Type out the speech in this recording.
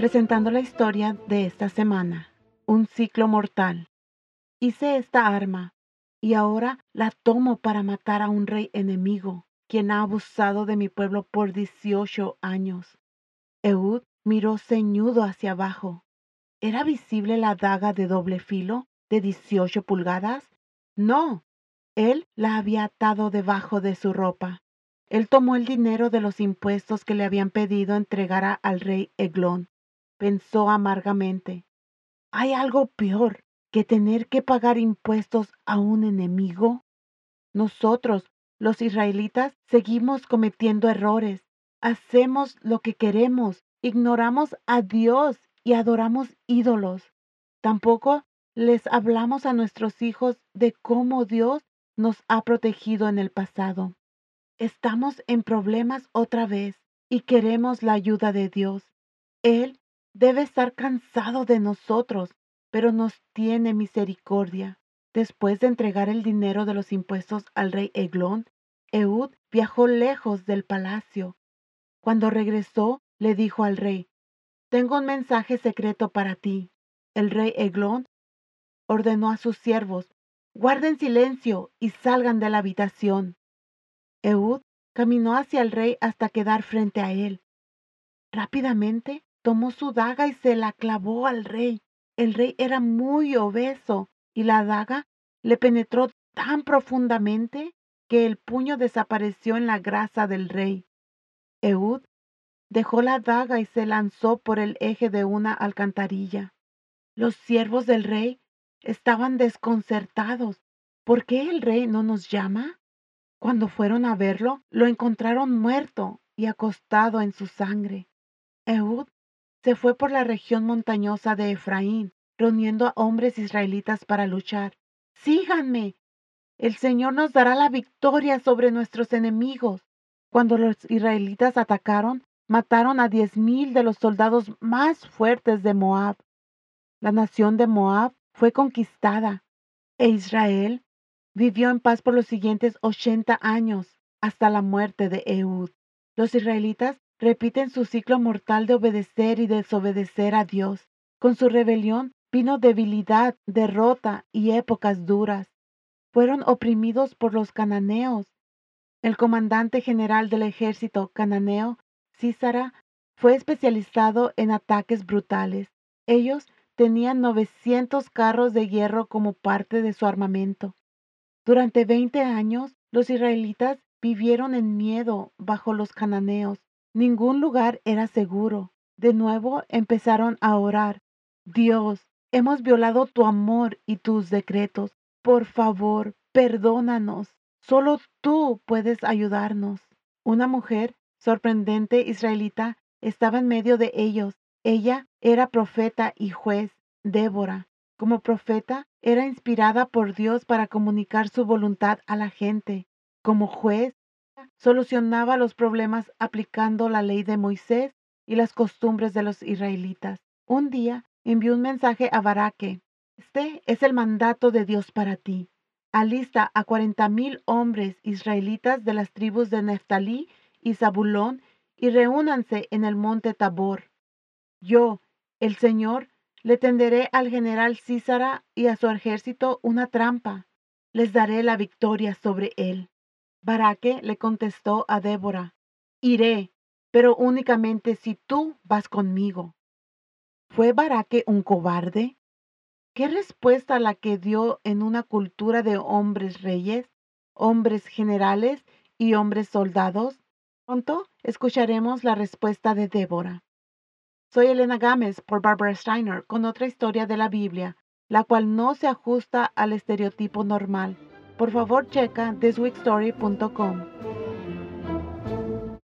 presentando la historia de esta semana, un ciclo mortal. Hice esta arma y ahora la tomo para matar a un rey enemigo, quien ha abusado de mi pueblo por 18 años. Eud miró ceñudo hacia abajo. ¿Era visible la daga de doble filo de 18 pulgadas? No, él la había atado debajo de su ropa. Él tomó el dinero de los impuestos que le habían pedido entregara al rey Eglón. Pensó amargamente. ¿Hay algo peor que tener que pagar impuestos a un enemigo? Nosotros, los israelitas, seguimos cometiendo errores. Hacemos lo que queremos, ignoramos a Dios y adoramos ídolos. Tampoco les hablamos a nuestros hijos de cómo Dios nos ha protegido en el pasado. Estamos en problemas otra vez y queremos la ayuda de Dios. Él debe estar cansado de nosotros, pero nos tiene misericordia. Después de entregar el dinero de los impuestos al rey Eglón, Eud viajó lejos del palacio. Cuando regresó, le dijo al rey, Tengo un mensaje secreto para ti. El rey Eglón ordenó a sus siervos, Guarden silencio y salgan de la habitación. Eud caminó hacia el rey hasta quedar frente a él. Rápidamente tomó su daga y se la clavó al rey. El rey era muy obeso y la daga le penetró tan profundamente que el puño desapareció en la grasa del rey. Eud dejó la daga y se lanzó por el eje de una alcantarilla. Los siervos del rey estaban desconcertados. ¿Por qué el rey no nos llama? Cuando fueron a verlo, lo encontraron muerto y acostado en su sangre. Ehud se fue por la región montañosa de Efraín, reuniendo a hombres israelitas para luchar. Síganme. El Señor nos dará la victoria sobre nuestros enemigos. Cuando los israelitas atacaron, mataron a diez mil de los soldados más fuertes de Moab. La nación de Moab fue conquistada e Israel vivió en paz por los siguientes 80 años hasta la muerte de Ehud. Los israelitas repiten su ciclo mortal de obedecer y desobedecer a Dios. Con su rebelión vino debilidad, derrota y épocas duras. Fueron oprimidos por los cananeos. El comandante general del ejército cananeo, Císara, fue especializado en ataques brutales. Ellos tenían 900 carros de hierro como parte de su armamento. Durante 20 años, los israelitas vivieron en miedo bajo los cananeos. Ningún lugar era seguro. De nuevo empezaron a orar. Dios, hemos violado tu amor y tus decretos. Por favor, perdónanos. Solo tú puedes ayudarnos. Una mujer sorprendente israelita estaba en medio de ellos ella era profeta y juez. Débora, como profeta, era inspirada por Dios para comunicar su voluntad a la gente. Como juez, solucionaba los problemas aplicando la ley de Moisés y las costumbres de los israelitas. Un día envió un mensaje a Baraque. Este es el mandato de Dios para ti. Alista a cuarenta mil hombres israelitas de las tribus de Neftalí y Zabulón y reúnanse en el monte Tabor. Yo, el Señor, le tenderé al general Císara y a su ejército una trampa. Les daré la victoria sobre él. Baraque le contestó a Débora, Iré, pero únicamente si tú vas conmigo. ¿Fue Baraque un cobarde? ¿Qué respuesta la que dio en una cultura de hombres reyes, hombres generales y hombres soldados? Pronto escucharemos la respuesta de Débora. Soy Elena Gámez por Barbara Steiner con otra historia de la Biblia, la cual no se ajusta al estereotipo normal. Por favor, checa thisweekstory.com.